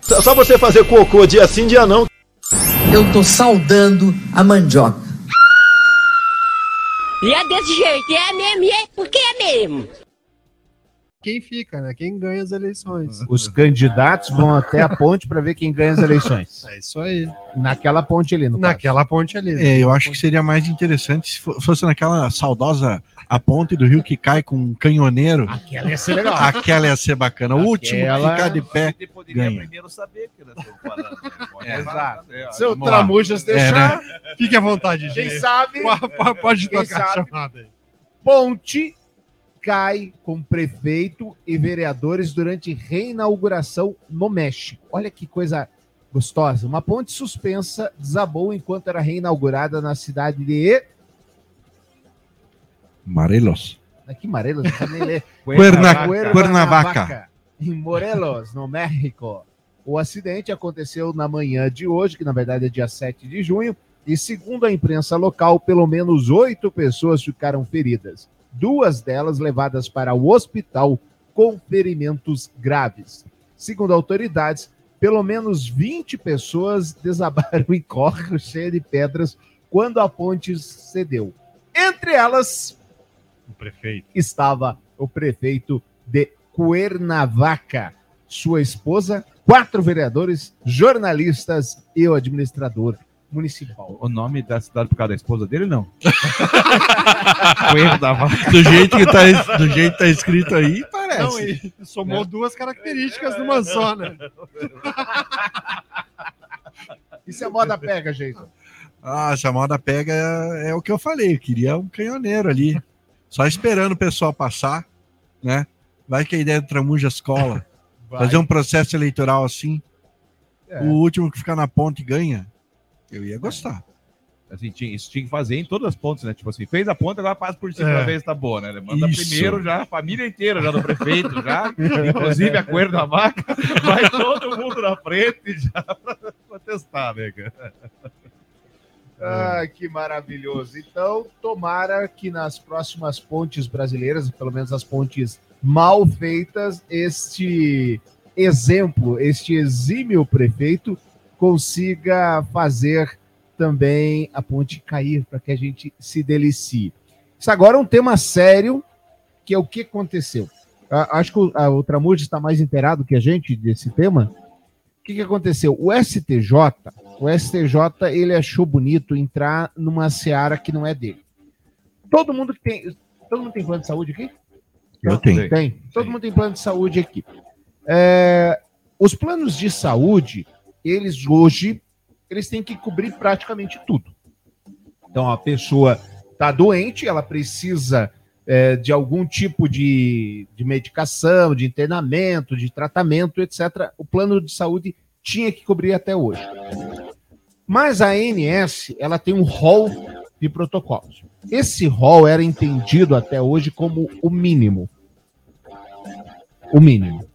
Só só você fazer cocô dia sim, dia não. Eu tô saudando a mandioca. E é desse jeito, é mesmo, e é porque é mesmo. Quem fica, né? Quem ganha as eleições. Os candidatos vão até a ponte para ver quem ganha as eleições. É isso aí. Naquela ponte ali, no caso. Naquela ponte ali. né? É, eu acho que seria mais interessante se fo- fosse naquela saudosa a ponte do rio que cai com um canhoneiro. Aquela ia ser legal. Aquela ia ser bacana. O último que ficar de pé Você poderia ganha. primeiro saber que falando. né? Pode É, exato. é, ó, Se o vamos lá. Tramujas deixar, Fique à vontade, quem gente. sabe, Pode, pode- pode Quem tocar a sabe? chamada aí. ponte cai com prefeito e vereadores durante reinauguração no México. Olha que coisa gostosa. Uma ponte suspensa desabou enquanto era reinaugurada na cidade de... Morelos. Aqui, Morelos, não nem ler. Cuerna- Cuernavaca. em Morelos, no México. O acidente aconteceu na manhã de hoje, que na verdade é dia 7 de junho, e segundo a imprensa local, pelo menos oito pessoas ficaram feridas. Duas delas levadas para o hospital com ferimentos graves. Segundo autoridades, pelo menos 20 pessoas desabaram em córrego cheio de pedras quando a ponte cedeu. Entre elas, O prefeito. estava o prefeito de Cuernavaca, sua esposa, quatro vereadores, jornalistas e o administrador municipal. O nome da cidade por causa da esposa dele, não? o erro da vaca. Do jeito que tá, do jeito que tá escrito aí, parece. Não, e somou duas características numa só, né? Isso é moda pega, gente. Ah, essa moda pega é, é o que eu falei. Eu queria um canhoneiro ali. Só esperando o pessoal passar, né? Vai que a ideia do Tramujas cola. Fazer um processo eleitoral assim. É. O último que ficar na ponte ganha. Eu ia gostar. Assim, tinha, isso tinha que fazer em todas as pontes, né? Tipo assim, fez a ponta, agora passa por cima É. se tá boa, né? Manda Isso. primeiro já, a família inteira já do prefeito, já, inclusive a coelho da vaca, vai todo mundo na frente já pra, pra testar, né, cara? Ah, que maravilhoso. Então, tomara que nas próximas pontes brasileiras, pelo menos as pontes mal feitas, este exemplo, este exímio prefeito consiga fazer também a ponte cair para que a gente se delicie. Isso agora é um tema sério, que é o que aconteceu. Ah, acho que o, a, o está mais inteirado que a gente desse tema. O que, que aconteceu? O STJ, o STJ, ele achou bonito entrar numa seara que não é dele. Todo mundo que tem. Todo mundo tem plano de saúde aqui? Eu tenho. Tem. Todo mundo tem plano de saúde aqui. É, os planos de saúde, eles hoje, eles têm que cobrir praticamente tudo. Então, a pessoa está doente, ela precisa é, de algum tipo de, de medicação, de internamento, de tratamento, etc. O plano de saúde tinha que cobrir até hoje. Mas a ANS, ela tem um rol de protocolos. Esse rol era entendido até hoje como o mínimo. O mínimo.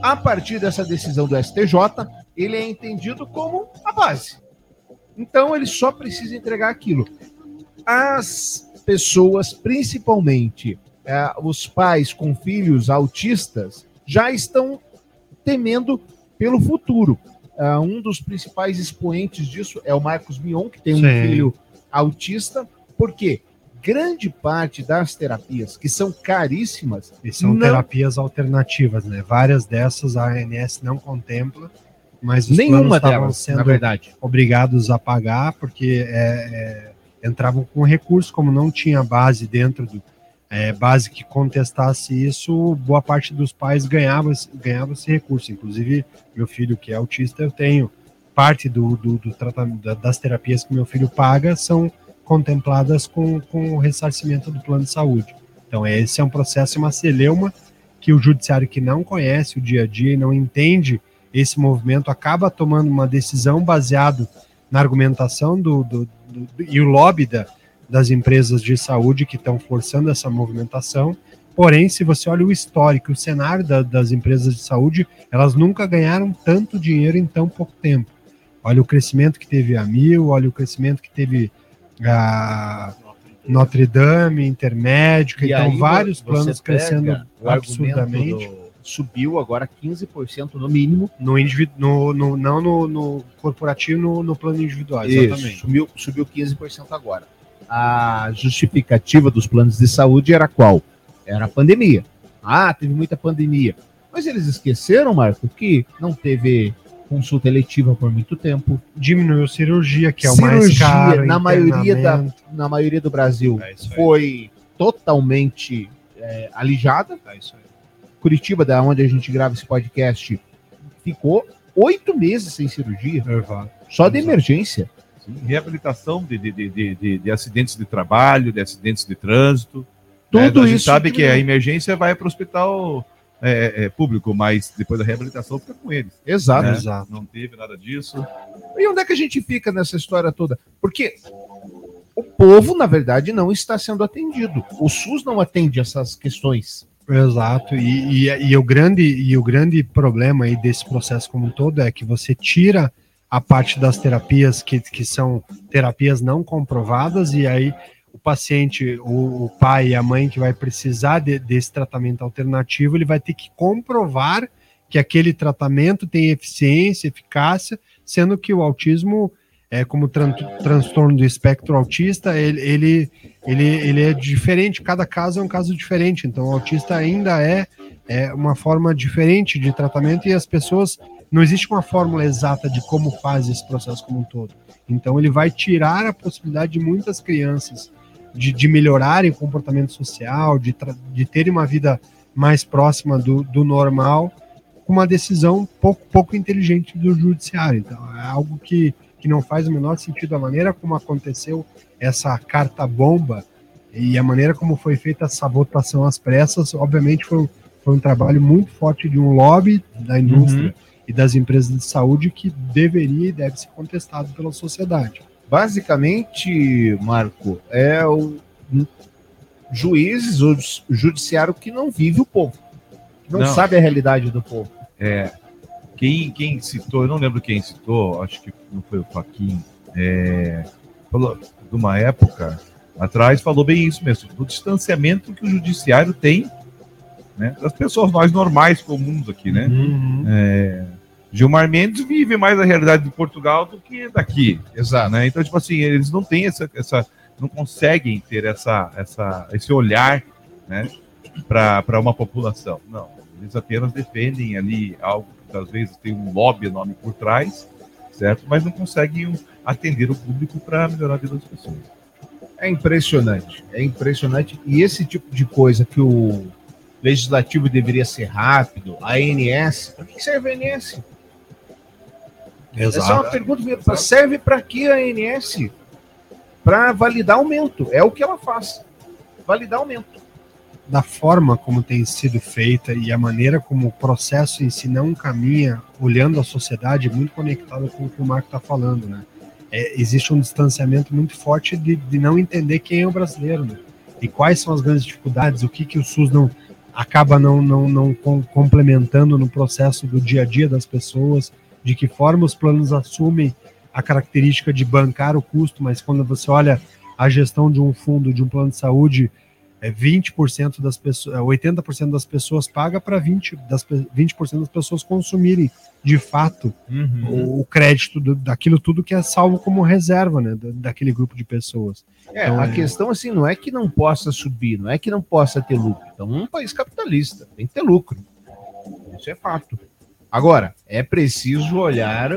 A partir dessa decisão do STJ, ele é entendido como a base. Então, ele só precisa entregar aquilo. As pessoas, principalmente eh, os pais com filhos autistas, já estão temendo pelo futuro. Ah, um dos principais expoentes disso é o Marcos Mion, que tem um Sim. filho autista, porque grande parte das terapias, que são caríssimas, E são Não. terapias alternativas, né? Várias dessas a ANS não contempla, mas os nenhuma delas, sendo na verdade. obrigados a pagar porque é, é, entravam com recurso, como não tinha base dentro do é, base que contestasse isso, boa parte dos pais ganhava, esse- ganhava esse recurso. Inclusive, meu filho que é autista, eu tenho parte do, do, do tratamento da- das terapias que meu filho paga são contempladas com, com o ressarcimento do plano de saúde. Então, esse é um processo, uma celeuma que o judiciário que não conhece o dia a dia e não entende esse movimento acaba tomando uma decisão baseado na argumentação do, do- do- do- e o lobby da- das empresas de saúde que estão forçando essa movimentação. Porém, se você olha o histórico, o cenário da- das empresas de saúde, elas nunca ganharam tanto dinheiro em tão pouco tempo. Olha o crescimento que teve a Mil, olha o crescimento que teve a Notre Dame, Intermédica, E então vários planos crescendo absurdamente. Subiu agora 15% no mínimo. No no, no- não no, no corporativo, no, no plano individual, Isso, exatamente. subiu, subiu 15% agora. A justificativa dos planos de saúde era qual? Era a pandemia. Ah, teve muita pandemia. Mas eles esqueceram, Marco, que não teve consulta eletiva por muito tempo. Diminuiu cirurgia, que é o mais Cirurgia, caro. na maioria da-. Na maioria do Brasil É foi totalmente é, alijada. É isso aí. Curitiba, da onde a gente grava esse podcast, ficou oito meses sem cirurgia, só de Exato. emergência. Sim, reabilitação de, de, de, de, de- de acidentes de trabalho, de acidentes de trânsito. Tudo né? A gente isso sabe que diminuiu. a emergência vai para o hospital é, é, público, mas depois da reabilitação fica com eles. Exato. né? Exato. Não teve nada disso. E onde é que a gente fica nessa história toda? Porque o povo, na verdade, não está sendo atendido. O SUS não atende essas questões. Exato, e, e, e o grande, e o grande problema aí desse processo como um todo é que você tira a parte das terapias que, que são terapias não comprovadas, e aí o paciente, o, o pai e a mãe que vai precisar de- desse tratamento alternativo, ele vai ter que comprovar que aquele tratamento tem eficiência, eficácia, sendo que o autismo, é, como tran transtorno do espectro autista, ele, ele ele, ele é diferente, cada caso é um caso diferente, então o autista ainda é, é uma forma diferente de tratamento e as pessoas, não existe uma fórmula exata de como faz esse processo como um todo. Então ele vai tirar a possibilidade de muitas crianças de, de melhorarem o comportamento social, de, de terem uma vida mais próxima do, do normal, com uma decisão pouco, pouco inteligente do judiciário. Então é algo que, que não faz o menor sentido a maneira como aconteceu essa carta bomba e a maneira como foi feita essa votação às pressas, obviamente foi, um- foi um trabalho muito forte de um lobby da indústria e das empresas de saúde que deveria e deve ser contestado pela sociedade. Basicamente, Marco, é o juízes, o judiciário que não vive o povo. que Não, Não. sabe a realidade do povo. É, quem, quem citou, eu não lembro quem citou, acho que não foi o Faquin, é, falou de uma época atrás, falou bem isso mesmo, do distanciamento que o judiciário tem né, das pessoas, nós normais, comuns aqui, né? É, Gilmar Mendes vive mais a realidade de Portugal do que daqui. Exato. Né? Então, tipo assim, eles não têm essa, essa não conseguem ter essa, essa, esse olhar né, para uma população. Não, eles apenas defendem ali algo às vezes tem um lobby enorme por trás, certo? Mas não conseguem atender o público para melhorar a vida das pessoas. É impressionante, é impressionante. E esse tipo de coisa que o legislativo deveria ser rápido, a ANS, para que serve a ANS? Essa é uma pergunta mesmo. Serve para que a ANS? Para validar aumento. É o que ela faz. Validar aumento. Da forma como tem sido feita e a maneira como o processo em si não caminha, olhando a sociedade, muito conectado com o que o Marco está falando, né? É, existe um distanciamento muito forte de, de não entender quem é o brasileiro, né? E quais são as grandes dificuldades, o que, que o SUS não acaba não, não, não com- complementando no processo do dia a dia das pessoas, de que forma os planos assumem a característica de bancar o custo, mas quando você olha a gestão de um fundo, de um plano de saúde, é 20% das pessoas, é, 80% das pessoas paga para 20 das pe- 20% das pessoas consumirem de fato o, o crédito do- daquilo tudo que é salvo como reserva, né, da- daquele grupo de pessoas. É, Então, a é- questão assim não é que não possa subir, não é que não possa ter lucro. Então, um país capitalista tem que ter lucro. Isso é fato. Agora, é preciso olhar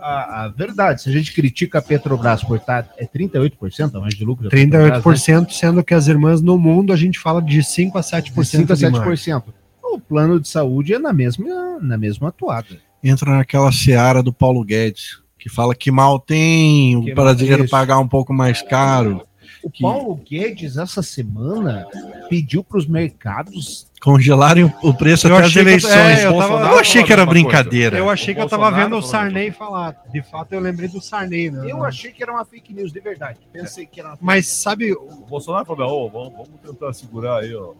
a, a verdade. Se a gente critica a Petrobras por estar é 38% a mais de lucro. da Petrobras, 38%, sendo que as irmãs no mundo a gente fala de 5 a 7% né? 5 a de margem. 7%. O plano de saúde é na mesma, na mesma atuada. Entra naquela seara do Paulo Guedes, que fala que mal tem Que o brasileiro isso. pagar um pouco mais caro, O Que- Paulo Guedes, essa semana, pediu para os mercados. Congelarem o- o preço Eu até as que eu- eleições. é, eu eu, tava- achei que era uma coisa. brincadeira. Eu achei que eu O tava Bolsonaro vendo o Sarney falar. De fato, eu lembrei do Sarney, né? Eu achei que era uma fake news de verdade. Pensei que era uma fake Mas news. sabe, O Bolsonaro falou, "Ô, vamos, vamos tentar segurar aí, ó,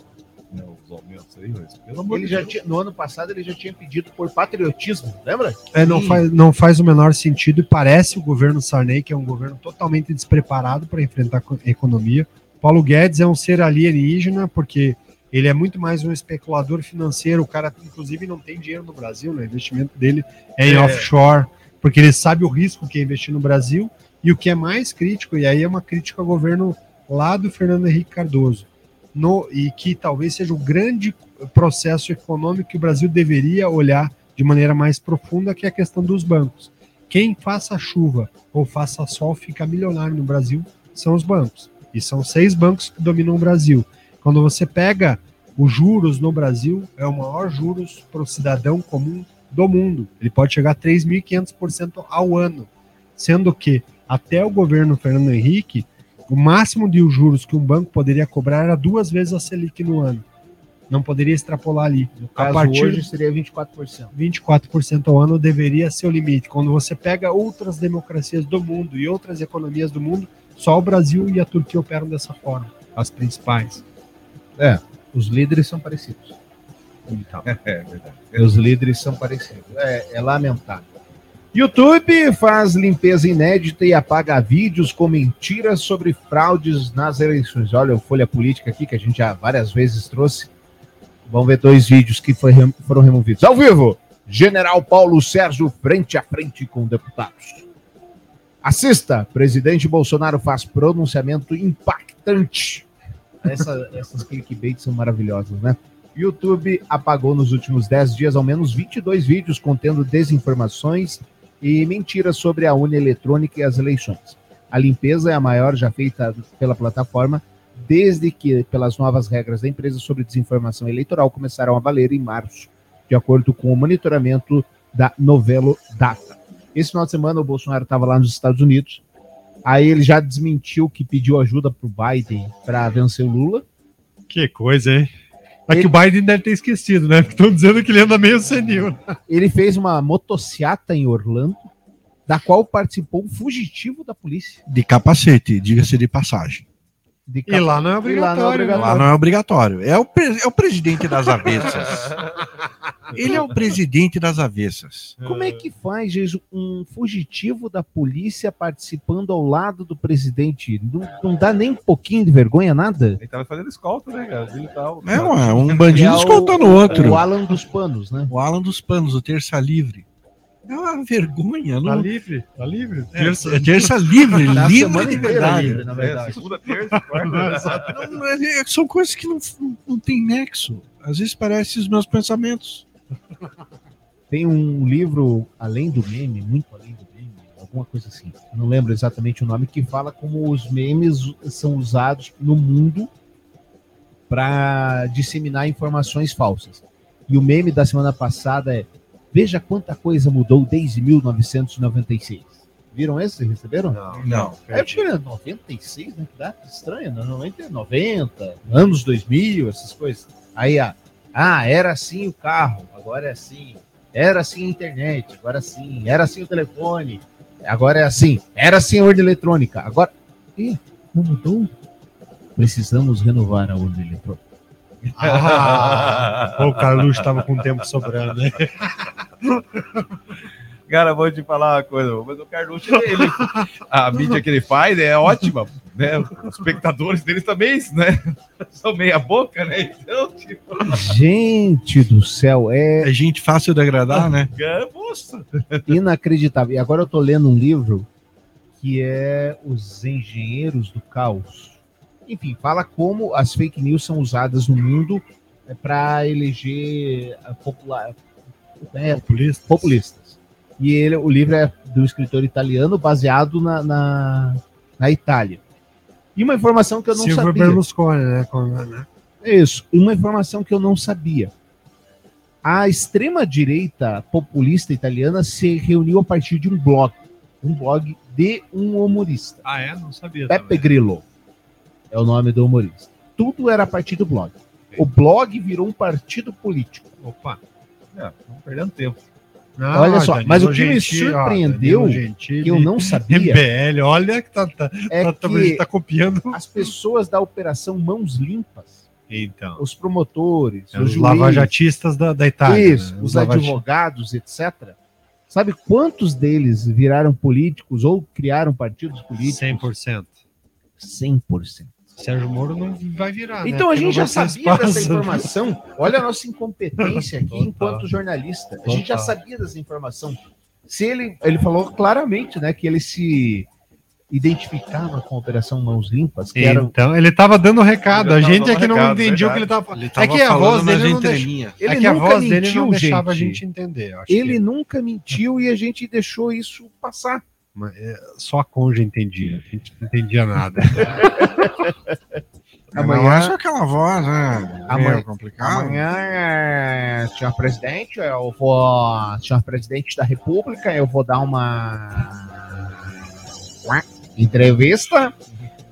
né, os aumentos aí, mas pelo amor Ele já tinha, no ano passado ele já tinha pedido por patriotismo, lembra? É, não, Sim. faz, não faz o menor sentido e parece o governo Sarney, que é um governo totalmente despreparado para enfrentar a co- economia. Paulo Guedes é um ser alienígena, porque Ele é muito mais um especulador financeiro. O cara, inclusive, não tem dinheiro no Brasil, né? O investimento dele é em É. offshore, porque ele sabe o risco que é investir no Brasil. E o que é mais crítico, e aí é uma crítica ao governo lá do Fernando Henrique Cardoso, no, e que talvez seja o grande processo econômico que o Brasil deveria olhar de maneira mais profunda, que é a questão dos bancos. Quem faça chuva ou faça sol fica milionário no Brasil são os bancos. E são seis bancos que dominam o Brasil. Quando você pega os juros no Brasil, é o maior juros para o cidadão comum do mundo. Ele pode chegar a 3.500% ao ano. Sendo que até o governo Fernando Henrique, o máximo de juros que um banco poderia cobrar era duas vezes a Selic no ano. Não poderia extrapolar ali. No A caso, partir hoje seria 24%. 24% ao ano deveria ser o limite. Quando você pega outras democracias do mundo e outras economias do mundo, só o Brasil e a Turquia operam dessa forma, as principais. Os líderes são parecidos. Então, É verdade. Os líderes são parecidos. É, é lamentável. YouTube faz limpeza inédita e apaga vídeos com mentiras sobre fraudes nas eleições. Olha o Folha Política aqui, que a gente já várias vezes trouxe. Vamos ver dois vídeos que foram removidos. Ao vivo, General Paulo Sérgio frente a frente com deputados. Assista, presidente Bolsonaro faz pronunciamento impactante. Essa- essas clickbaits são maravilhosas, né? YouTube apagou nos últimos 10 dias ao menos 22 vídeos contendo desinformações e mentiras sobre a urna eletrônica e as eleições. A limpeza é a maior já feita pela plataforma desde que, pelas novas regras da empresa sobre desinformação eleitoral, começaram a valer em março, de acordo com o monitoramento da Novelo Data. Esse final de semana o Bolsonaro estava lá nos Estados Unidos, aí ele já desmentiu que pediu ajuda para o Biden para vencer o Lula. que coisa, hein? É que o Biden deve ter esquecido, né? Estão dizendo que ele anda meio senil. Ele fez uma motociata em Orlando, da qual participou um fugitivo da polícia. De capacete, diga-se de passagem. De E lá não é E lá não é obrigatório. né? Lá não é obrigatório. É o, pre- é o presidente das avessas. Ele é o presidente das avessas. Como é que faz, Jesus, um fugitivo da polícia participando ao lado do presidente? Não, não dá nem um pouquinho de vergonha, nada? Ele tava fazendo escolta, né, cara? Ele tava... É, ué, um bandido É o- escoltando o outro. O Alan dos panos, né? O Alan dos Panos, o Terça Livre. É uma vergonha, Tá não? livre, tá livre. É, é terça livre, Tá livre de verdade. livre, na verdade. segunda, terça, quarta. Não, é- são coisas que não, não tem nexo. Às vezes parecem os meus pensamentos. Tem um livro, além do meme, muito além do meme, alguma coisa assim. Não lembro exatamente o nome, que fala como os memes são usados no mundo para disseminar informações falsas. E o meme da semana passada é: Veja quanta coisa mudou desde 1996. Viram esse? Receberam? Não. Não. É porque é 96, né? Que data estranha. Normalmente é 90, anos 2000, essas coisas. Aí, ah, ah, era assim o carro, agora é assim. Era assim a internet, agora sim. Era assim o telefone, agora é assim. Era assim a urna eletrônica, agora. Ih, não mudou? Precisamos renovar a urna eletrônica. Ah, o Carlos estava com tempo sobrando, né? Cara, vou te falar uma coisa, mas o Carluxo, ele, ele- a mídia que ele faz é ótima, né? Os espectadores deles também, né? São meia boca, né? Então, tipo, Gente do céu, é É gente fácil de agradar, né? é, moça. inacreditável. E agora eu tô lendo um livro que é Os Engenheiros do Caos. Enfim, fala como as fake news são usadas no mundo para eleger a popular, é, Populista. populistas. E ele, o livro é do escritor italiano, baseado na, na, na Itália. E uma informação que eu não Silvio sabia. Berlusconi, né? Né? É isso, uma informação que eu não sabia. A extrema-direita populista italiana se reuniu a partir de um blog. Um blog de um humorista. Ah, é? Não sabia. Pepe também. Grillo é o nome do humorista. Tudo era a partir do blog. O blog virou um partido político. Opa. É, não perdendo tempo. Não, Olha só, mas o que me ó, surpreendeu, Gentili, Que eu não sabia MBL, olha que tá, tá, é tá, tá, que tá copiando. as pessoas da Operação Mãos Limpas, Então, os promotores, é os os juízes, lavajatistas da, da Itália. Isso, né? os lavati- advogados, etc. Sabe quantos deles viraram políticos ou criaram partidos políticos? 100%. 100%. Sérgio Moro não vai virar. né? Então a Porque gente não já sabia dessa espaço. informação. Olha a nossa incompetência aqui enquanto jornalista. A gente já sabia dessa informação. Se ele, ele falou claramente, né, que ele se identificava com a Operação Mãos Limpas, que era Então, ele tava dando recado. A gente é que não recado, entendia o que ele tava falando. Ele É que a voz falando nas dele não deixa- entrelinhas. ele é que a nunca voz dele mentiu, não deixava gente. a gente entender. Ele que- nunca mentiu e a gente deixou isso passar. Mas, é, Só a Conja entendia. A gente não entendia nada. Amanhã- só aquela voz, né? Amanhã- Meio complicado. Amanhã, é, senhor presidente, eu vou. Senhor presidente da República, eu vou dar uma entrevista.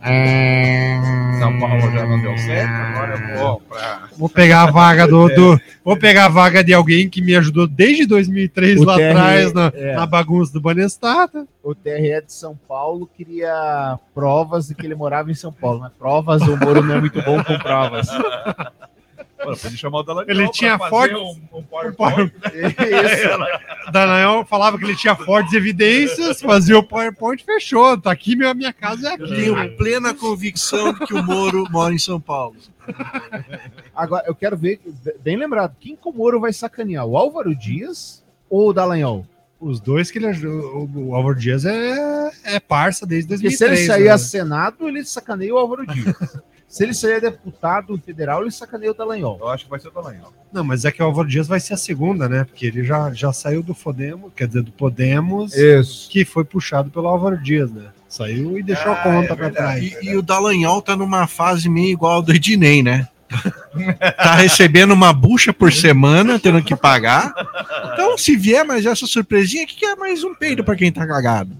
É... São Paulo já não deu certo, agora eu vou pra. Vou pegar a vaga do, do- Vou pegar a vaga de alguém que me ajudou desde 2003 O lá atrás na, é. na bagunça do Banestado. O TRE de São Paulo queria provas de que ele morava em São Paulo, né? Provas, o Moro não é muito bom com provas. Pode chamar o Dallagnol Ele tinha forte- Um, um PowerPoint. Isso. Daniel falava que ele tinha fortes evidências, fazia o PowerPoint, fechou. Tá aqui, minha, minha casa é Eu aqui. tenho plena convicção de que o Moro mora em São Paulo. Agora, eu quero ver, bem lembrado, quem que o Moro vai sacanear? O Álvaro Dias ou o Dallagnol? Os dois que ele ajudou. O Álvaro Dias é, é parça desde Porque 2003. se ele sair né? a Senado, ele sacaneia o Álvaro Dias. Se ele sair a deputado federal, ele sacaneia o Dallagnol. Eu acho que vai ser o Dallagnol. Não, mas é que o Álvaro Dias vai ser a segunda, né? Porque ele já, já saiu do Podemos, quer dizer, do Podemos, Isso. que foi puxado pelo Álvaro Dias, né? Saiu e deixou a Ah, conta é pra verdade. trás. E, e o Dallagnol tá numa fase meio igual ao do Ednei, né? tá recebendo uma bucha por semana, tendo que pagar. Então, se vier mais essa surpresinha, que que é mais um peido pra quem tá cagado?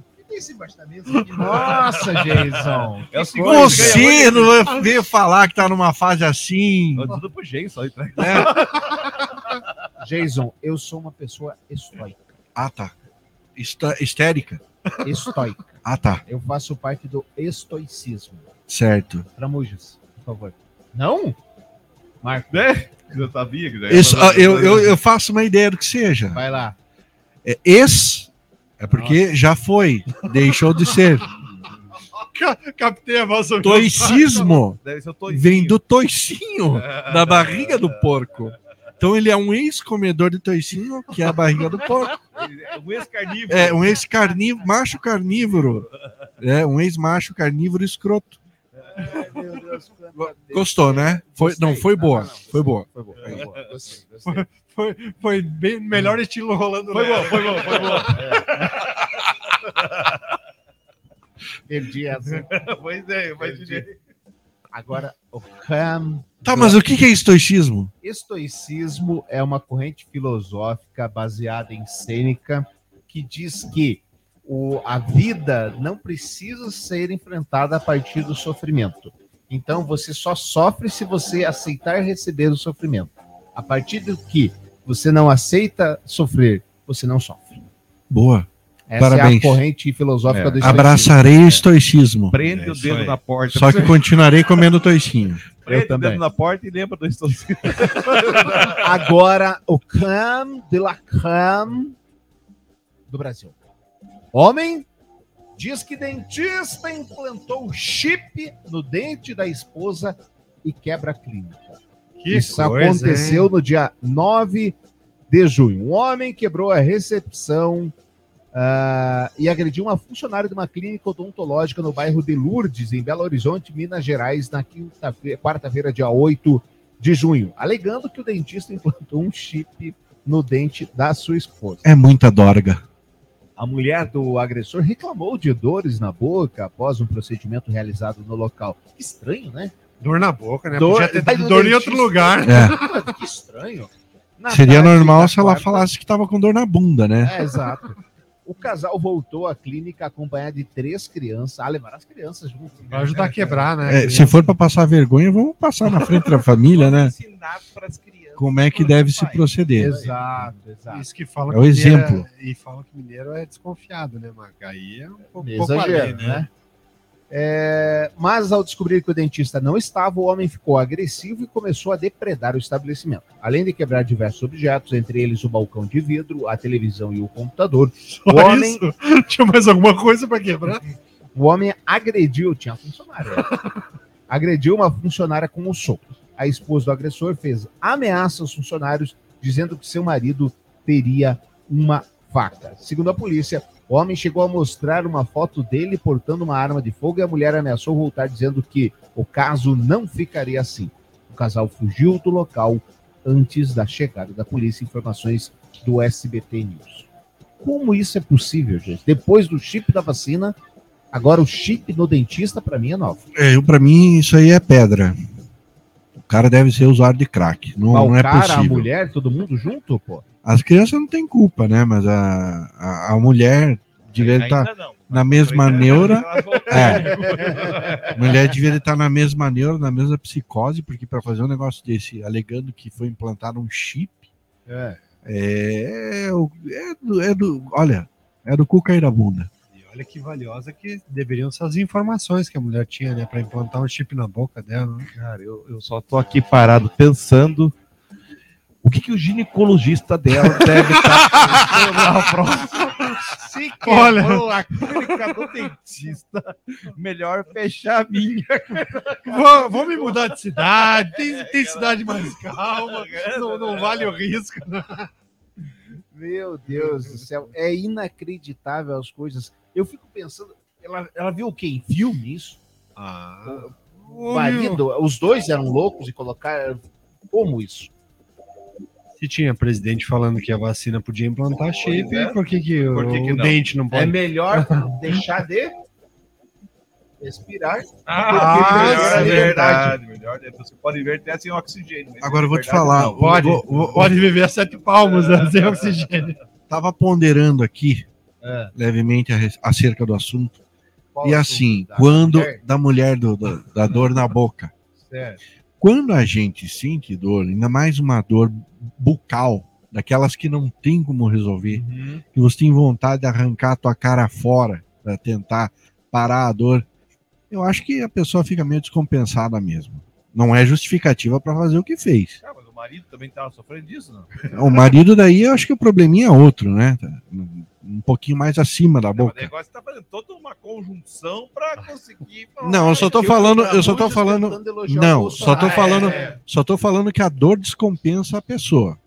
Nossa, Jason. É o segundo. Você não veio falar que tá numa fase assim. Eu tudo pro Jason só né? Jason, eu sou uma pessoa estoica. Ah, tá. Histó- histérica? Estoica. Ah, tá. Eu faço parte do estoicismo. Certo. Tramujas, por favor. Não? Marco, Né? Eu sabia que já ia Isso, falar- ah, eu, eu, eu faço uma ideia do que seja. vai lá. É, ex é porque já foi, deixou de ser. Captei a voz do Toicismo vem do toicinho, da barriga do porco. Então ele é um ex-comedor de toicinho, que é a barriga do porco. É Um ex-carnívoro. É um ex-carnívoro, macho carnívoro. É um ex-macho carnívoro escroto. Meu Deus, Gostou, né? Foi, não, foi boa. Foi boa. Foi bom. Gostei, gostei. Foi, foi bem melhor estilo rolando. Foi Nero. bom, foi bom, foi bom. Perdi essa. Pois é, de Agora, o Ham. Tá, mas o que que é estoicismo? Estoicismo é uma corrente filosófica baseada em Sêneca que diz que o, a vida não precisa ser enfrentada a partir do sofrimento. Então você só sofre se você aceitar receber o sofrimento. A partir do que você não aceita sofrer, você não sofre. Boa. Essa é Parabéns. a corrente filosófica É. do estoicismo. Abraçarei o estoicismo. prende É o dedo aí. na porta. Só que continuarei comendo toicinho. prende Eu também. o dedo na porta e lembra do estoicismo. Agora, o creme de la creme do Brasil. Homem diz que dentista implantou chip no dente da esposa e quebra a clínica. Que Isso coisa, aconteceu hein? no dia 9 de junho. Um homem quebrou a recepção ah, e agrediu uma funcionária de uma clínica odontológica no bairro de Lourdes, em Belo Horizonte, Minas Gerais, na quarta-feira, dia 8 de junho, alegando que o dentista implantou um chip no dente da sua esposa. É muita dorga. A mulher do agressor reclamou de dores na boca após um procedimento realizado no local. Que estranho, né? Dor na boca, né? Dor- Podia ter dor em outro lugar. É. Que estranho. Na Seria normal se ela quarta- falasse que tava com dor na bunda, né? É, exato. O casal voltou à clínica acompanhado de três crianças. Ah, levaram as crianças junto. Vai ajudar a quebrar, né? É, se for pra passar vergonha, vamos passar na frente da família, né? Ensinar pras crianças. Como é que deve se proceder. Exato, exato. Isso que fala É o que mineiro exemplo. É, e fala que mineiro é desconfiado, né, Marco? Aí é um pouco, Exagero, pouco além, né? É, mas ao descobrir que o dentista não estava, o homem ficou agressivo e começou a depredar o estabelecimento. Além de quebrar diversos objetos, entre eles o balcão de vidro, a televisão e o computador, Só O homem- isso? Tinha mais alguma coisa pra quebrar? o homem agrediu, tinha funcionário. agrediu uma funcionária com um soco. A esposa do agressor fez ameaça aos funcionários, dizendo que seu marido teria uma faca. Segundo a polícia, o homem chegou a mostrar uma foto dele portando uma arma de fogo e a mulher ameaçou voltar, dizendo que o caso não ficaria assim. O casal fugiu do local antes da chegada da polícia. Informações do SBT News. Como isso é possível, gente? Depois do chip da vacina, agora o chip no dentista, para mim, é novo. É, eu, pra mim, isso aí é pedra. O cara deve ser usuário de crack. Não, não é cara, possível. a mulher, todo mundo junto, pô? As crianças não têm culpa, né? Mas a, a, a mulher devia estar na mesma neura. É. A mulher devia estar na mesma neura, na mesma psicose, porque para fazer um negócio desse, alegando que foi implantado um chip, É. é, é, do, é do- Olha, é do cu cair da bunda. E olha que valiosa que deveriam ser as informações que a mulher tinha, né? Pra implantar um chip na boca dela. né? Cara, eu, eu só tô aqui parado pensando o que, que o ginecologista dela deve estar pensando na próxima. Se Olha. quebrou a clínica do dentista, melhor fechar a minha. Vou, vou me mudar de cidade, tem, tem cidade mais calma, não, não vale o risco. Meu Deus do céu, é inacreditável as coisas. Eu fico pensando, ela, ela viu o quê? Em filme isso? Ah, O marido, os dois eram loucos e colocaram. Como isso? Se tinha presidente falando que a vacina podia implantar chip, é. por que, que, Por que o, que o não? dente não É pode? melhor deixar de respirar. Ah, melhor a é verdade. Melhor, você pode ver até sem oxigênio. mas Agora eu vou te falar. não. Pode, vou- vou- pode viver a sete palmos né, sem oxigênio. Tava ponderando aqui É. levemente acerca do assunto. Qual e assunto? assim, Da quando mulher? da mulher do, do- da dor na boca. Certo. Quando a gente sente dor, ainda mais uma dor bucal, daquelas que não tem como resolver, Uhum. que você tem vontade de arrancar a tua cara fora para tentar parar a dor, eu acho que a pessoa fica meio descompensada mesmo. Não é justificativa para fazer o que fez. Ah, mas o marido também tava sofrendo disso, não? O marido daí, eu acho que o probleminha é outro, né? um pouquinho mais acima da boca. Não, o negócio tá fazendo toda uma conjunção para conseguir. Não, eu só tô falando, eu só tô falando, não, só tô falando, só tô falando que a dor descompensa a pessoa.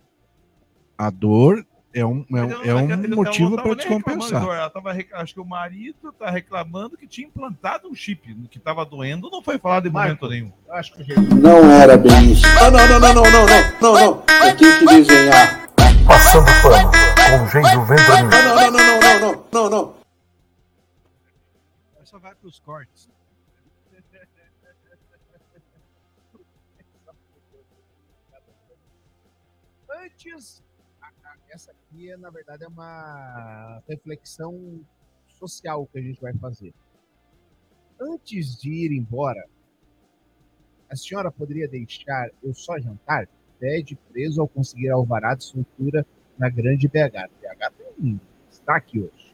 A dor é um, é um, é um motivo para descompensar. Ela tava, acho que o marido tá reclamando que tinha implantado um chip que tava doendo, não foi falado em momento nenhum. Não era bem isso. Ah, não, não, não, não, não, não, não, não. Eu tenho que desenhar. Passando pano congeivendo a mim. Não, não, não, não, não, não, não. Só vai para os cortes. Antes, essa aqui, é, na verdade, é uma reflexão social que a gente vai fazer. Antes de ir embora, a senhora poderia deixar eu só jantar? Pede preso ao conseguir alvará de soltura na grande BH. BH tem está aqui hoje.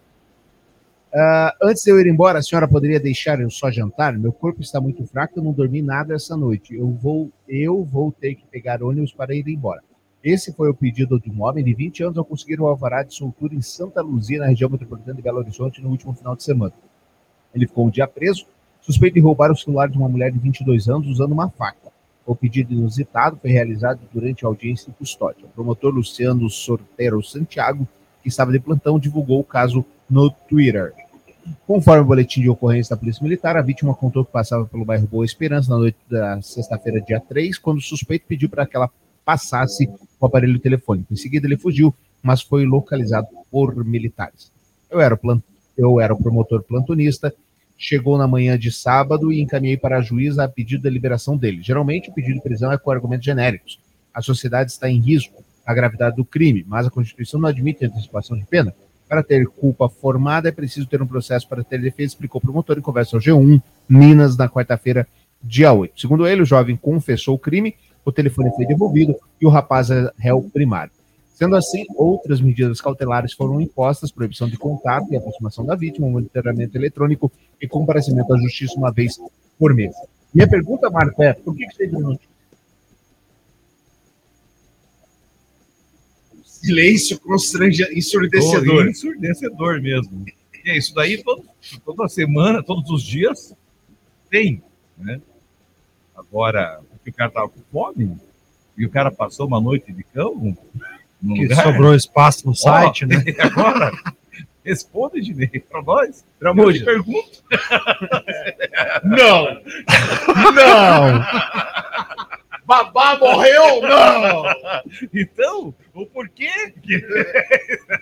Ah, antes de eu ir embora, a senhora poderia deixar eu só jantar? Meu corpo está muito fraco, eu não dormi nada essa noite. Eu vou, eu vou ter que pegar ônibus para ir embora. Esse foi o pedido de um homem de 20 anos ao conseguir o alvará de soltura em Santa Luzia, na região metropolitana de Belo Horizonte, no último final de semana. Ele ficou um dia preso, suspeito de roubar o celular de uma mulher de 22 anos usando uma faca. O pedido inusitado foi realizado durante a audiência em custódia. O promotor Luciano Sorteiro Santiago, que estava de plantão, divulgou o caso no Twitter. Conforme o boletim de ocorrência da Polícia Militar, a vítima contou que passava pelo bairro Boa Esperança na noite da sexta-feira, dia 3, quando o suspeito pediu para que ela passasse o aparelho telefônico. Em seguida, ele fugiu, mas foi localizado por militares. Eu era o, plan... eu era o promotor plantonista, chegou na manhã de sábado e encaminhei para a juíza a pedido da liberação dele. Geralmente, o pedido de prisão é com argumentos genéricos. A sociedade está em risco, a gravidade do crime, mas a Constituição não admite antecipação de pena. Para ter culpa formada, é preciso ter um processo para ter defesa, explicou o promotor em conversa ao G1, Minas, na quarta-feira, dia 8. Segundo ele, o jovem confessou o crime, o telefone foi devolvido e o rapaz é réu primário. Sendo assim, outras medidas cautelares foram impostas, proibição de contato e aproximação da vítima, monitoramento eletrônico e comparecimento à justiça uma vez por mês. Minha pergunta, Marco, é por que, que você denunciou? Silêncio constrangedor, ensurdecedor. Ensurdecedor mesmo. E é isso daí todo, toda semana, todos os dias tem. Né? Agora, porque o cara tava com fome e o cara passou uma noite de cão. Que lugar. sobrou espaço no site, Ó, né? e Agora, responde, Dinei, para nós. Eu te pergunto. Não! Não! Babá morreu? Não! Então, o porquê?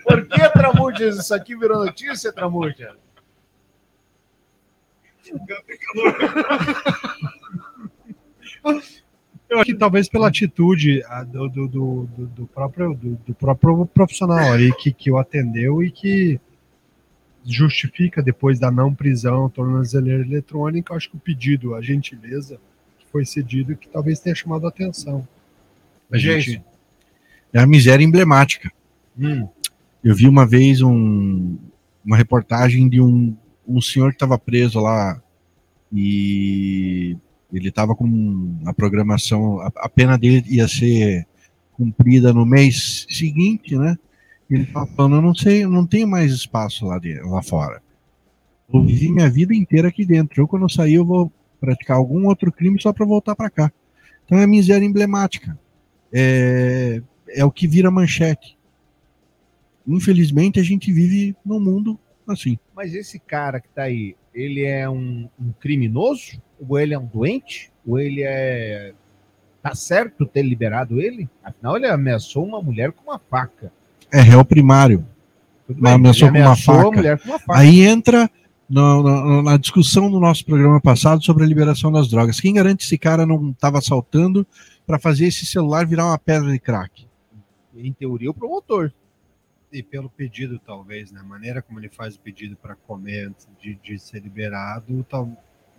Por que, Tramujas? Isso aqui virou notícia, Tramujas? Eu acho que talvez pela atitude ah, do, do, do, do- próprio, do, próprio profissional ali que, que o atendeu e que justifica depois da não prisão, tornozeleira eletrônica, acho que o pedido, a gentileza que foi cedido, que talvez tenha chamado a atenção. A gente, É a miséria emblemática. Hum. Eu vi uma vez um- uma reportagem de um, um senhor que estava preso lá e ele estava com a programação, a, a pena dele ia ser cumprida no mês seguinte, né? Ele estava falando, eu não sei, eu não tenho mais espaço lá, de, lá fora. Eu vivi minha vida inteira aqui dentro. Eu, quando eu sair, eu vou praticar algum outro crime só para voltar para cá. Então é miséria emblemática. É, é o que vira manchete. Infelizmente, a gente vive num mundo assim. Mas esse cara que tá aí, ele é um, um criminoso? Ou ele é um doente? Ou ele é. Tá certo ter liberado ele? Afinal, ele ameaçou uma mulher com uma faca. É réu primário. Tudo bem, ameaçou com uma faca. com uma faca. Aí entra na, na- na discussão do nosso programa passado sobre a liberação das drogas. Quem garante que esse cara não estava assaltando para fazer esse celular virar uma pedra de crack? Em teoria, o promotor. e pelo pedido, talvez, né? A maneira como ele faz o pedido para comer antes de, de ser liberado, tal,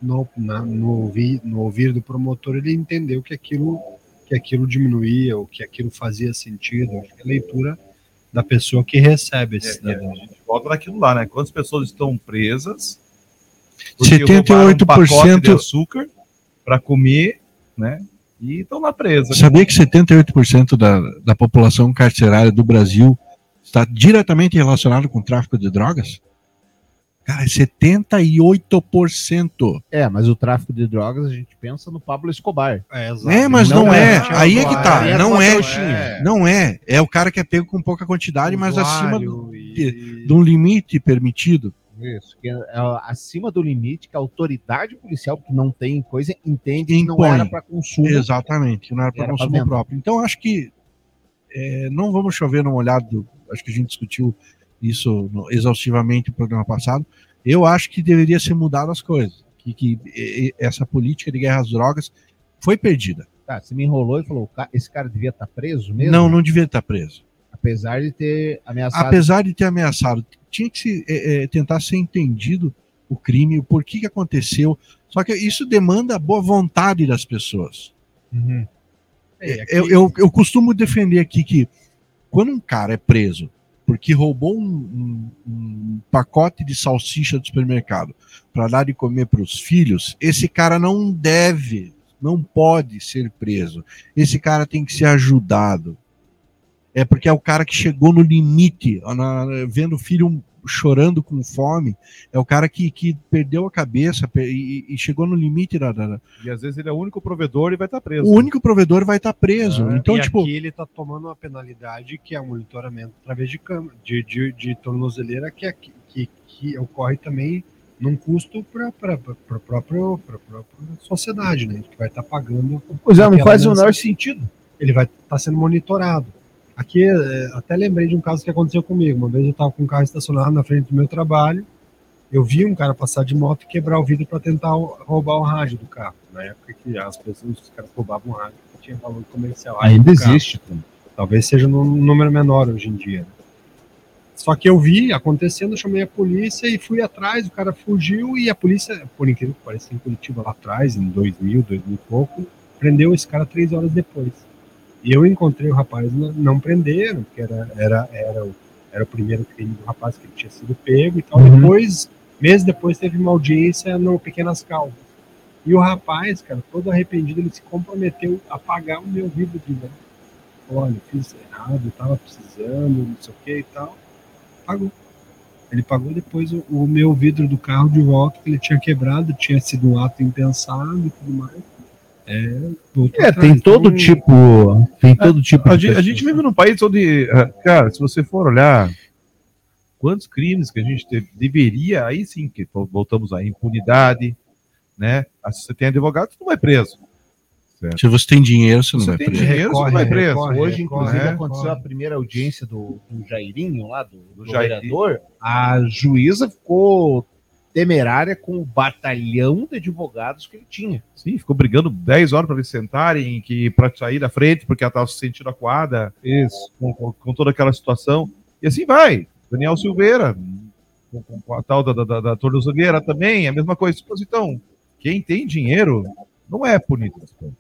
no, na- no, ouvir, no ouvir do promotor, ele entendeu que aquilo, que aquilo diminuía, ou que aquilo fazia sentido. Acho que a leitura da pessoa que recebe esse É, cidadão. a gente volta naquilo lá, né? Quantas pessoas estão presas? porque roubaram um 78% pacote de açúcar para comer, né? E estão lá presas. Sabia que 78% da, da população carcerária do Brasil está diretamente relacionado com o tráfico de drogas? Cara, é 78%. É, mas o tráfico de drogas, a gente pensa no Pablo Escobar. É, exato. É, mas não, Não é. é. Aí é que tá. É não é. trouxinha. Não é. É o cara que é pego com pouca quantidade, mas acima do, e- de um limite permitido. Isso, que é, é acima do limite que a autoridade policial, que não tem coisa, entende que não Impõe. era para consumo. Exatamente, não era para consumo próprio. Então, acho que é, não vamos chover no molhado. Acho que a gente discutiu isso exaustivamente no programa passado. Eu acho que deveria ser mudado as coisas. Que, que essa política de guerra às drogas foi perdida. Tá, você me enrolou e falou, "Ca- esse cara devia estar preso mesmo? Não, não devia estar preso. Apesar de ter ameaçado. Apesar de ter ameaçado, tinha que se, é, é, tentar ser entendido o crime, o porquê que aconteceu. Só que isso demanda boa vontade das pessoas. Uhum. É, aqui- eu, eu, eu costumo defender aqui que quando um cara é preso porque roubou um, um- um pacote de salsicha do supermercado para dar de comer para os filhos, esse cara não deve, não pode ser preso. Esse cara tem que ser ajudado. É porque é o cara que chegou no limite, na- vendo o filho chorando com fome, é o cara que, que perdeu a cabeça e, e chegou no limite da- da, E às vezes ele é o único provedor e vai estar preso. o único provedor vai estar preso. É, então, e tipo, aqui ele está tomando uma penalidade que é o monitoramento através de câmera, de, de, de tornozeleira, que, é, que, que, que ocorre também num custo para a própria sociedade, né? Que vai estar pagando. Pois é, não faz o menor sentido. Ele vai estar sendo monitorado. Aqui, é, até lembrei de um caso que aconteceu comigo. Uma vez eu estava com um carro estacionado na frente do meu trabalho. Eu vi um cara passar de moto e quebrar o vidro para tentar roubar o rádio do carro. Na época que as pessoas, os caras roubavam o rádio, que tinha valor comercial. Ainda carro. existe. Talvez seja num número menor hoje em dia. Só que eu vi acontecendo, chamei a polícia e fui atrás, o cara fugiu e a polícia, por incrível que pareça, em Curitiba lá atrás, em 2000, 2000 e pouco, prendeu esse cara três horas depois. E eu encontrei o rapaz, não, não prenderam, porque era, era, era, o, era o primeiro crime do rapaz que ele tinha sido pego e tal. Uhum. Depois, meses depois, teve uma audiência no Pequenas Caldas. E o rapaz, cara, todo arrependido, ele se comprometeu a pagar o meu vidro de volta. Olha, fiz errado, eu tava precisando, não sei o que e tal. Pagou. Ele pagou depois o, o meu vidro do carro de volta, que ele tinha quebrado, tinha sido um ato impensado e tudo mais. É, tem todo tipo. Tem todo tipo A de gente, a gente vive num país onde, ah, cara, se você for olhar quantos crimes que a gente te- deveria, aí sim, que vo- voltamos à impunidade, né? Ah, Se você tem advogado, você não vai preso. Certo? Se você tem dinheiro, você não Você vai preso. dinheiro, você não vai preso. recorre, Hoje, inclusive, É, aconteceu a primeira audiência do, do Jairinho, lá do, do Jairinho. vereador. A juíza ficou temerária com o batalhão de advogados que ele tinha. Sim, ficou brigando 10 horas para eles sentarem, que para sair da frente, porque ela estava se sentindo acuada Isso. com, com- toda aquela situação. E assim vai. Daniel Silveira, com, com- a tal da, da, da, tornozeleira também, a mesma coisa. Mas, Então, quem tem dinheiro não é punido das coisas.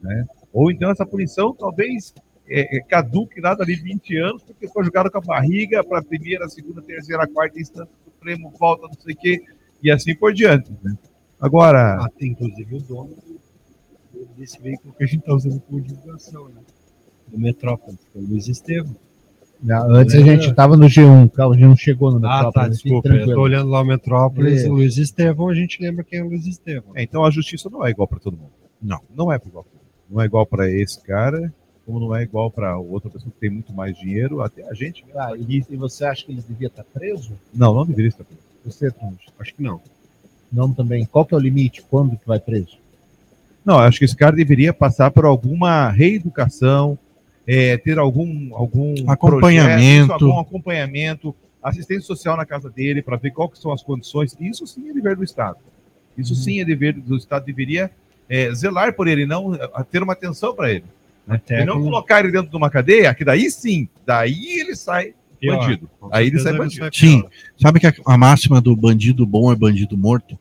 Né? Ou então essa punição talvez é, é, caduque lá dali 20 anos, porque foi jogado com a barriga para a primeira, segunda, terceira, quarta instância Supremo, volta, não sei o quê, e assim por diante. né? Agora, Ah, tem inclusive o dono do- desse veículo que a gente está usando como divulgação, né? Do Metrópolis, que é o Luiz Estevam. Antes a gente estava no G1, calma, a gente não chegou no Ah, Metrópolis. tá, fique desculpa. Eu tô olhando lá o Metrópolis, o Luiz Estevão, a gente lembra quem é o Luiz Estevão. É, então a justiça não é igual para todo mundo. Não, não é igual. Não é igual para esse cara, como não é igual para outra pessoa que tem muito mais dinheiro, até a gente. Ah, e, e você acha que eles deviam estar presos? Não, não deveria estar preso. Você, Tunde? Acho que não. Não também. Qual que é o limite? Quando que vai preso? Não, acho que esse cara deveria passar por alguma reeducação, é, ter algum, algum Acompanhamento. projeto, algum acompanhamento, assistência social na casa dele para ver quais que são as condições. Isso sim é dever do Estado. Isso sim é dever do Estado. Deveria é, zelar por ele, não é, ter uma atenção para ele. Até e não com- colocar ele dentro de uma cadeia, que daí sim, daí ele sai Pior. bandido. Com Aí ele sai bandido. sai Sim. Sabe que a, a máxima do bandido bom é bandido morto?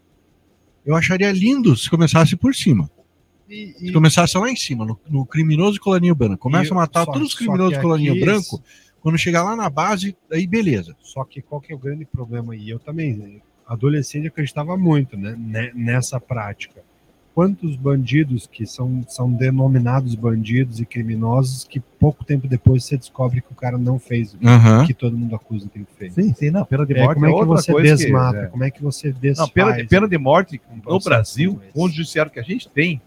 Eu acharia lindo se começasse por cima. E, Se começasse lá em cima, no, no criminoso e colarinho branco. Começa E a matar só- todos os criminosos que e aqui- branco. Quando chegar lá na base, aí beleza. Só que qual que é o grande problema aí? Eu também, né, adolescente, acreditava muito né, ne- nessa prática. Quantos bandidos que são, são denominados bandidos e criminosos que pouco tempo depois você descobre que o cara não fez o que todo mundo acusa que ele fez? Sim, sim, não, pena de É, morte como é que outra você coisa que- desmata? é. Como é que você desfaz? Não, pena de, pena de morte um no Brasil, com o judiciário que a gente tem,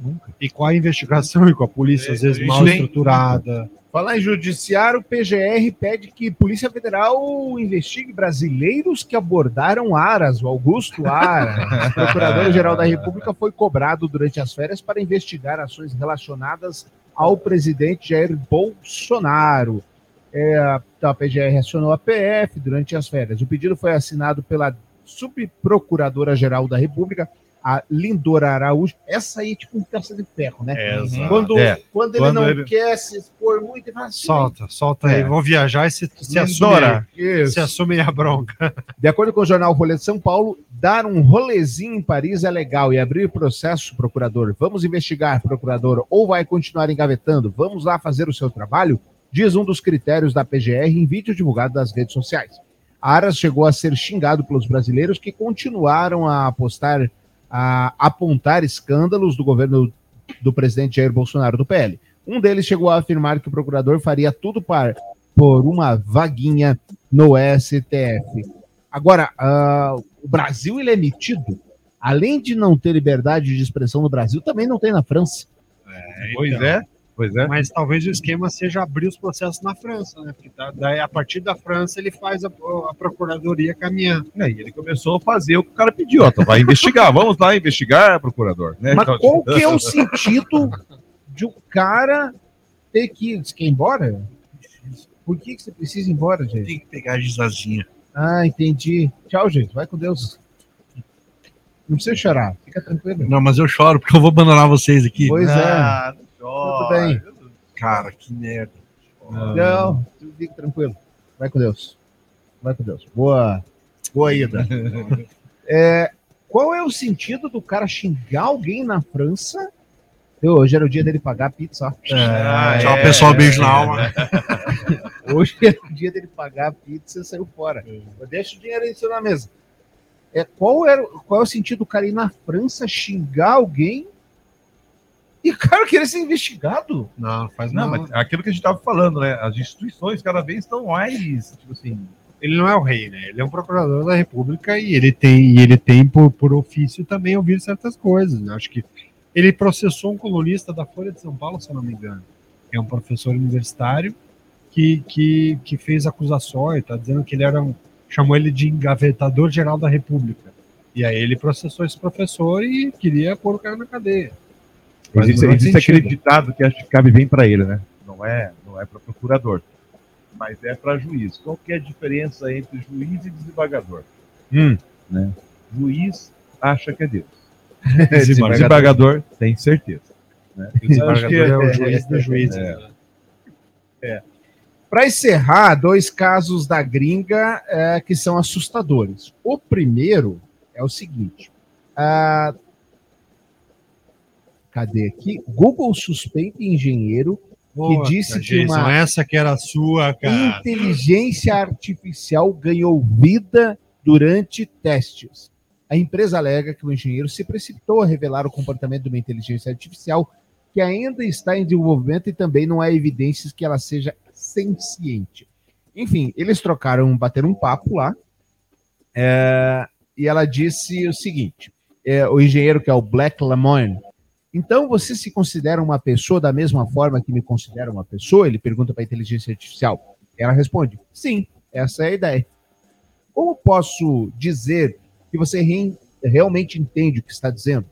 nunca. E com a investigação e com a polícia, É, às vezes, mal tem- estruturada. Falar em judiciário, o PGR pede que Polícia Federal investigue brasileiros que abordaram Aras, o Augusto Aras. Procurador-Geral da República foi cobrado durante as férias para investigar ações relacionadas ao presidente Jair Bolsonaro. É, a PGR acionou a PF durante as férias. O pedido foi assinado pela Subprocuradora-Geral da República, a Lindora Araújo. Essa aí é tipo um peça de ferro, né? Exato. Quando, É. quando ele Quando não ele- quer se expor muito, ele fala assim. Solta, solta É. aí. Vão viajar e se, se Lindora. Se assume a bronca. De acordo com o jornal Folha de São Paulo, dar um rolezinho em Paris é legal e abrir processo, procurador. Vamos investigar, procurador, ou vai continuar engavetando? Vamos lá fazer o seu trabalho? Diz um dos critérios da PGR em vídeo divulgado nas redes sociais. Aras chegou a ser xingado pelos brasileiros que continuaram a apostar, a apontar escândalos do governo do presidente Jair Bolsonaro do PL. Um deles chegou a afirmar que o procurador faria tudo para por uma vaguinha no STF. Agora, ah, o Brasil ele é metido. Além de não ter liberdade de expressão no Brasil, também não tem na França. Pois então. é, pois é. Mas talvez o esquema seja abrir os processos na França, né? Porque tá- daí, a partir da França ele faz a, a procuradoria caminhar. E aí ele começou a fazer o que o cara pediu, ó, então vai investigar, vamos lá investigar, procurador. Né? Mas Então, qual que é o sentido de um cara ter que, Você quer ir embora? Por que, que você precisa ir embora, gente? Tem que pegar a gizazinha. Ah, entendi. Tchau, gente. Vai com Deus. Não precisa chorar. Fica tranquilo. Não, mas eu choro porque eu vou abandonar vocês aqui. Pois Ah, não Tudo bem. Cara, que merda. é. Não, fique tranquilo. Vai com Deus. Vai com Deus. Boa, boa ida. É, qual é o sentido do cara xingar alguém na França? Eu, hoje era o dia dele pagar a pizza. ó. Ah, Tchau, é, pessoal. Beijo é, na alma. Hoje era o dia dele pagar a pizza e saiu fora. Deixa o dinheiro aí na mesa. É, qual, era, qual é o sentido do cara ir na França xingar alguém e cara querer ser investigado? Não, faz Não, não. mas aquilo que a gente estava falando, né? As instituições cada vez estão mais, tipo assim, Ele não é o rei, né? Ele é um procurador da República e ele tem, e ele tem por, por ofício também ouvir certas coisas. né? Acho que Ele processou um colunista da Folha de São Paulo, se eu não me engano, é um professor universitário que, que, que fez acusações, está dizendo que ele era um, chamou ele de engavetador geral da República. E aí ele processou esse professor e queria pôr o cara na cadeia. Faz Existe, existe sentido. aquele ditado que acho que cabe bem para ele, né? Não é, não é para procurador, mas é para juiz. Qual que é a diferença entre juiz e desembargador? Hum. Né? Juiz acha que é Deus. Desembargador. desembargador tem certeza. Né? O desembargador Acho que é, o é- juiz dos juízes. é. né? Para encerrar, dois casos da gringa é, que são assustadores. O primeiro é o seguinte: ah, cadê aqui? Google suspeita engenheiro Puta, disse que uma- essa que era a sua, cara. inteligência artificial ganhou vida durante testes. A empresa alega que o engenheiro se precipitou a revelar o comportamento de uma inteligência artificial que ainda está em desenvolvimento e também não há evidências que ela seja senciente. Enfim, eles trocaram, bateram um papo lá, é, e ela disse o seguinte: é, o engenheiro que é o Black Lemoine. Então você se considera uma pessoa da mesma forma que me considera uma pessoa? Ele pergunta para a inteligência artificial. Ela responde: sim, essa é a ideia. Como posso dizer que você re- realmente entende o que está dizendo?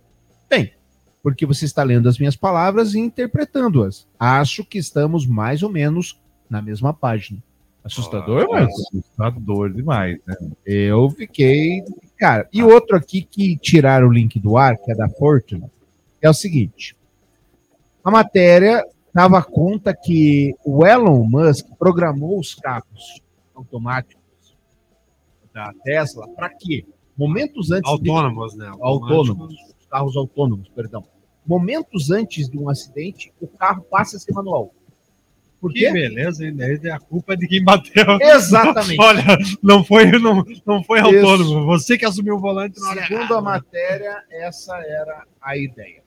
Bem, porque você está lendo as minhas palavras e interpretando-as. Acho que estamos mais ou menos na mesma página. Assustador, mas Assustador demais, né? eu fiquei. Cara, e outro aqui que tiraram o link do ar, que é da Fortune, é o seguinte: a matéria dava conta que o Elon Musk programou os carros automáticos da Tesla para quê? Momentos antes de- Autônomos, né? autônomos, os carros autônomos, perdão. Momentos antes de um acidente, o carro passa a ser manual. Por Que quê? beleza, hein? Daí A culpa é de quem bateu. Exatamente. Olha, não foi, não, não foi Isso. autônomo. Você que assumiu o volante na hora Segundo a matéria, essa era a ideia.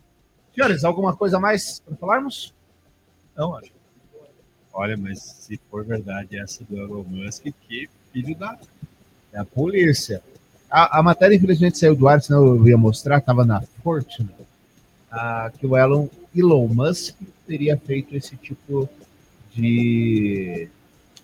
Senhores, alguma coisa mais para falarmos? Não, acho. Olha, mas se for verdade essa do Elon Musk, que filho da. É a polícia. A, a matéria, infelizmente, saiu do ar, senão eu ia mostrar, estava na Fortune, ah, que o Elon, Elon Musk teria feito esse tipo de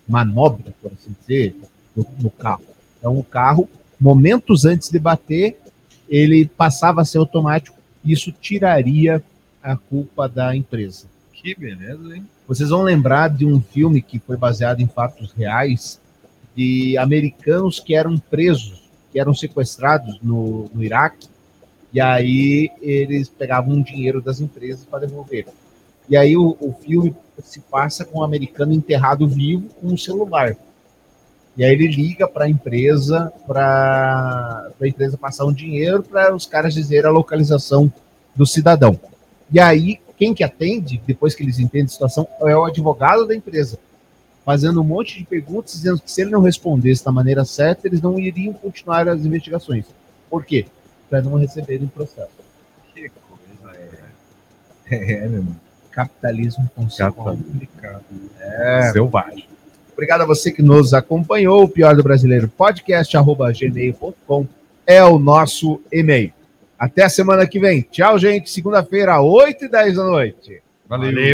manobra, por assim dizer, no, no carro. Então, o carro, momentos antes de bater, ele passava a ser automático isso tiraria a culpa da empresa. Que beleza, hein? Vocês vão lembrar de um filme que foi baseado em fatos reais de americanos que eram presos, que eram sequestrados no, no Iraque, e aí eles pegavam um dinheiro das empresas para devolver. E aí o, o filme se passa com um americano enterrado vivo com um celular. E aí ele liga para a empresa, para a empresa passar um dinheiro para os caras dizerem a localização do cidadão. E aí, quem que atende, depois que eles entendem a situação, é o advogado da empresa, fazendo um monte de perguntas, dizendo que se ele não respondesse da maneira certa, eles não iriam continuar as investigações. Por quê? Para não receberem processo. Que coisa É, meu irmão. Capitalismo Capitalismo. complicado. É. Selvagem. Obrigado a você que nos acompanhou. O Pior do Brasileiro podcast, arroba gmail.com é o nosso e-mail. Até a semana que vem. Tchau, gente. Segunda-feira, 8 e 10 da noite. Valeu.